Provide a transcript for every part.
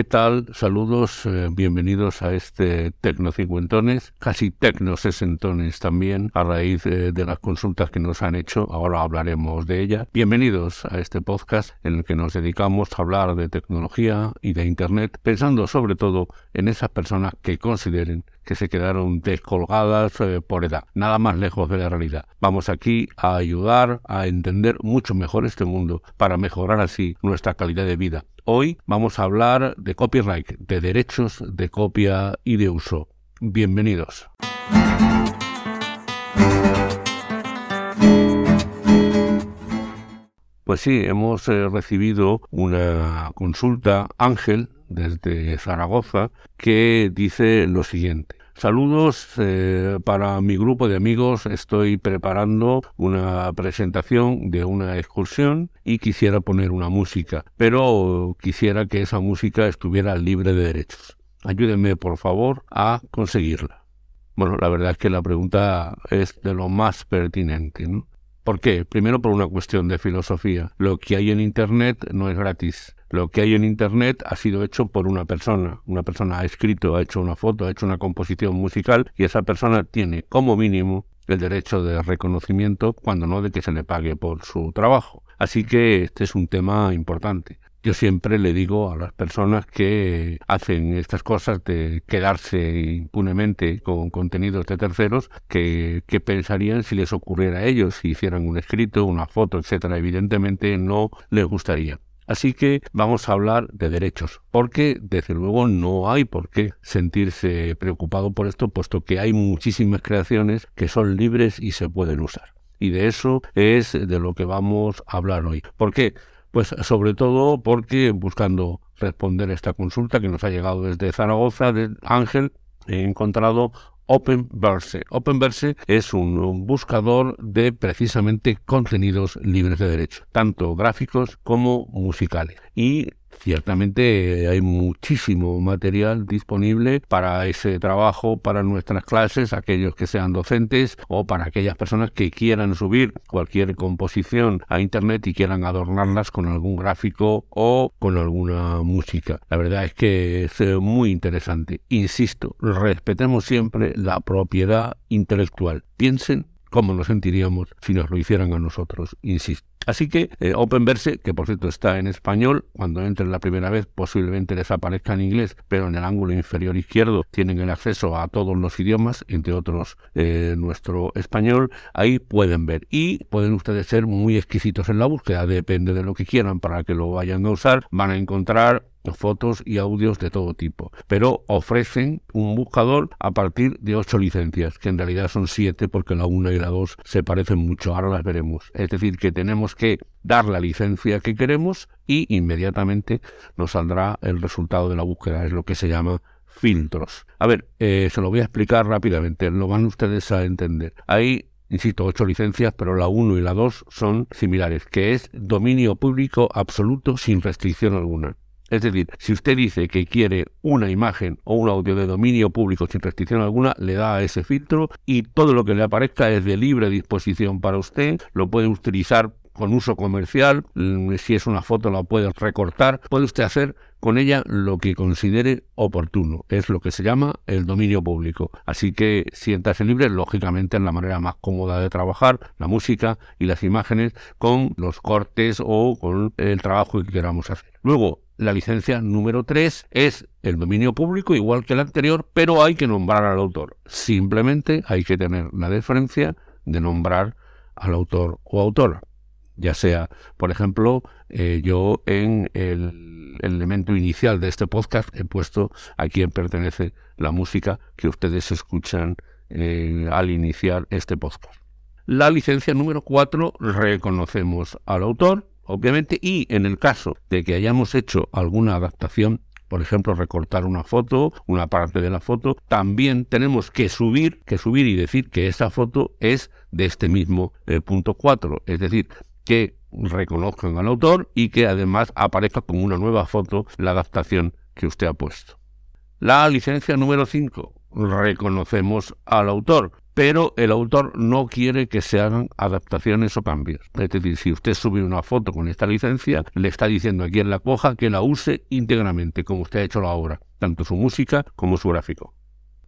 ¿Qué tal? Saludos, eh, bienvenidos a este Tecno Cincuentones, casi Tecno Sesentones también, a raíz eh, de las consultas que nos han hecho, ahora hablaremos de ella. Bienvenidos a este podcast en el que nos dedicamos a hablar de tecnología y de Internet, pensando sobre todo en esas personas que consideren que se quedaron descolgadas eh, por edad, nada más lejos de la realidad. Vamos aquí a ayudar a entender mucho mejor este mundo para mejorar así nuestra calidad de vida. Hoy vamos a hablar de copyright, de derechos de copia y de uso. Bienvenidos. Pues sí, hemos eh, recibido una consulta, Ángel, desde Zaragoza, que dice lo siguiente. Saludos eh, para mi grupo de amigos. Estoy preparando una presentación de una excursión y quisiera poner una música, pero quisiera que esa música estuviera libre de derechos. Ayúdenme, por favor, a conseguirla. Bueno, la verdad es que la pregunta es de lo más pertinente. ¿no? ¿Por qué? Primero por una cuestión de filosofía. Lo que hay en Internet no es gratis. Lo que hay en Internet ha sido hecho por una persona. Una persona ha escrito, ha hecho una foto, ha hecho una composición musical y esa persona tiene como mínimo el derecho de reconocimiento cuando no de que se le pague por su trabajo. Así que este es un tema importante. Yo siempre le digo a las personas que hacen estas cosas de quedarse impunemente con contenidos de terceros que, que pensarían si les ocurriera a ellos, si hicieran un escrito, una foto, etcétera. Evidentemente no les gustaría. Así que vamos a hablar de derechos, porque desde luego no hay por qué sentirse preocupado por esto, puesto que hay muchísimas creaciones que son libres y se pueden usar. Y de eso es de lo que vamos a hablar hoy. ¿Por qué? Pues sobre todo porque buscando responder esta consulta que nos ha llegado desde Zaragoza, de Ángel, he encontrado Openverse. Openverse es un, buscador de precisamente contenidos libres de derecho, tanto gráficos como musicales. Y Ciertamente hay muchísimo material disponible para ese trabajo, para nuestras clases, aquellos que sean docentes o para aquellas personas que quieran subir cualquier composición a Internet y quieran adornarlas con algún gráfico o con alguna música. La verdad es que es eh, muy interesante. Insisto, respetemos siempre la propiedad intelectual. Piensen cómo nos sentiríamos si nos lo hicieran a nosotros, insisto. Así que eh, Openverse, que por cierto está en español, cuando entren la primera vez posiblemente desaparezca en inglés, pero en el ángulo inferior izquierdo tienen el acceso a todos los idiomas, entre otros eh, nuestro español, ahí pueden ver y pueden ustedes ser muy exquisitos en la búsqueda, depende de lo que quieran para que lo vayan a usar, van a encontrar fotos y audios de todo tipo, pero ofrecen un buscador a partir de ocho licencias, que en realidad son siete porque la una y la dos se parecen mucho, ahora las veremos. Es decir, que tenemos que dar la licencia que queremos y inmediatamente nos saldrá el resultado de la búsqueda, es lo que se llama filtros. A ver, eh, se lo voy a explicar rápidamente, lo van ustedes a entender. Hay insisto, ocho licencias, pero la 1 y la 2 son similares, que es dominio público absoluto sin restricción alguna. Es decir, si usted dice que quiere una imagen o un audio de dominio público sin restricción alguna, le da a ese filtro y todo lo que le aparezca es de libre disposición para usted, lo puede utilizar con uso comercial, mm, si es una foto la puede recortar, puede usted hacer con ella lo que considere oportuno. Es lo que se llama el dominio público. Así que siéntase libre, lógicamente en la manera más cómoda de trabajar, la música y las imágenes con los cortes o con el trabajo que queramos hacer. Luego, la licencia número 3 es el dominio público, igual que la anterior, pero hay que nombrar al autor. Simplemente hay que tener la deferencia de nombrar al autor o autora. Ya sea, por ejemplo, eh, yo en el, elemento inicial de este podcast he puesto a quien pertenece la música que ustedes escuchan eh, al iniciar este podcast. La licencia número 4 reconocemos al autor obviamente, y en el caso de que hayamos hecho alguna adaptación, por ejemplo, recortar una foto, una parte de la foto, también tenemos que subir, que subir y decir que esa foto es de este mismo eh, punto 4, es decir, que reconozcan al autor y que además aparezca como una nueva foto la adaptación que usted ha puesto. La licencia número 5, reconocemos al autor, pero el autor no quiere que se hagan adaptaciones o cambios. Es decir, si usted sube una foto con esta licencia, le está diciendo aquí en la coja que la use íntegramente, como usted ha hecho la obra, tanto su música como su gráfico.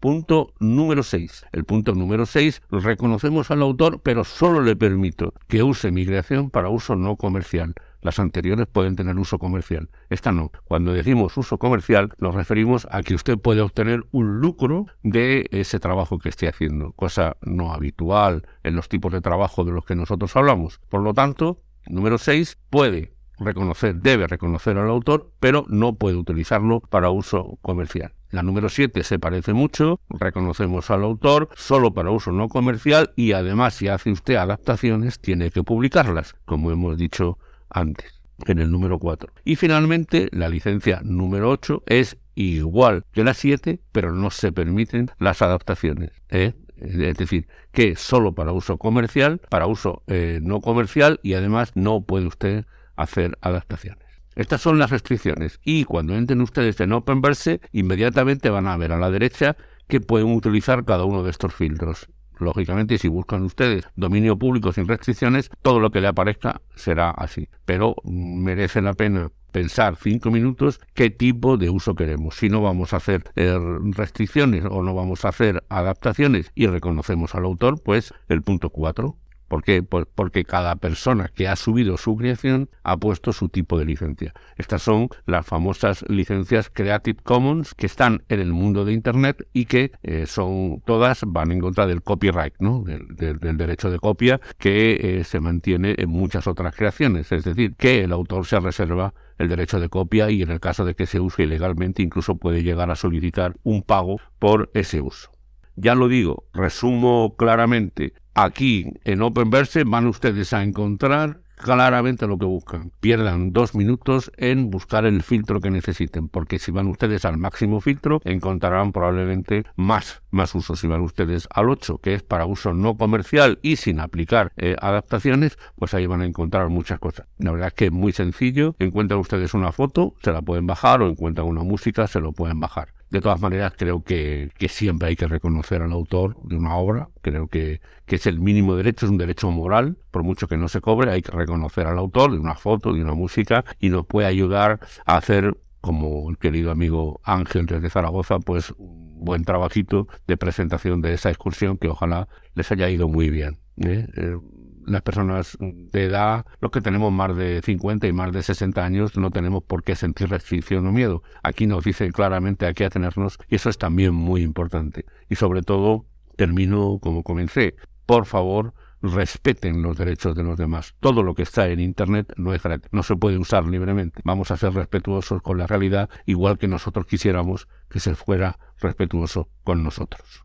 Punto número 6. El punto número 6, reconocemos al autor, pero solo le permito que use mi creación para uso no comercial. Las anteriores pueden tener uso comercial. Esta no. Cuando decimos uso comercial, nos referimos a que usted puede obtener un lucro de ese trabajo que esté haciendo, cosa no habitual en los tipos de trabajo de los que nosotros hablamos. Por lo tanto, número 6, puede reconocer, debe reconocer al autor, pero no puede utilizarlo para uso comercial. La número 7 se parece mucho, reconocemos al autor solo para uso no comercial y además si hace usted adaptaciones tiene que publicarlas, como hemos dicho antes en el número 4. Y finalmente, la licencia número 8 es igual que la 7, pero no se permiten las adaptaciones. ¿eh? Es decir, que solo para uso comercial, para uso eh, no comercial y además no puede usted hacer adaptaciones. Estas son las restricciones y cuando entren ustedes en Openverse, inmediatamente van a ver a la derecha que pueden utilizar cada uno de estos filtros. Lógicamente, si buscan ustedes dominio público sin restricciones, todo lo que le aparezca será así. Pero merece la pena pensar cinco minutos qué tipo de uso queremos. Si no vamos a hacer eh, restricciones o no vamos a hacer adaptaciones y reconocemos al autor, pues el punto 4 ¿Por qué? Porque cada persona que ha subido su creación ha puesto su tipo de licencia. Estas son las famosas licencias Creative Commons que están en el mundo de Internet y que eh, son todas, van en contra del copyright, ¿no? del, derecho de copia que eh, se mantiene en muchas otras creaciones. Es decir, que el autor se reserva el derecho de copia y en el caso de que se use ilegalmente incluso puede llegar a solicitar un pago por ese uso. Ya lo digo, resumo claramente, aquí en Openverse van ustedes a encontrar claramente lo que buscan. Pierdan dos minutos en buscar el filtro que necesiten, porque si van ustedes al máximo filtro, encontrarán probablemente más, más usos. Si van ustedes al 8, que es para uso no comercial y sin aplicar eh, adaptaciones, pues ahí van a encontrar muchas cosas. La verdad es que es muy sencillo. Encuentran ustedes una foto, se la pueden bajar, o encuentran una música, se lo pueden bajar. De todas maneras, creo que, siempre hay que reconocer al autor de una obra. Creo que, que, es el mínimo derecho, es un derecho moral. Por mucho que no se cobre, hay que reconocer al autor de una foto, de una música, y nos puede ayudar a hacer, como el querido amigo Ángel desde Zaragoza, pues un buen trabajito de presentación de esa excursión que ojalá les haya ido muy bien. ¿eh? Las personas de edad, los que tenemos más de 50 y más de 60 años, no tenemos por qué sentir restricción o miedo. Aquí nos dicen claramente a qué atenernos y eso es también muy importante. Y sobre todo, termino como comencé. Por favor, respeten los derechos de los demás. Todo lo que está en Internet no es gratis, no se puede usar libremente. Vamos a ser respetuosos con la realidad, igual que nosotros quisiéramos que se fuera respetuoso con nosotros.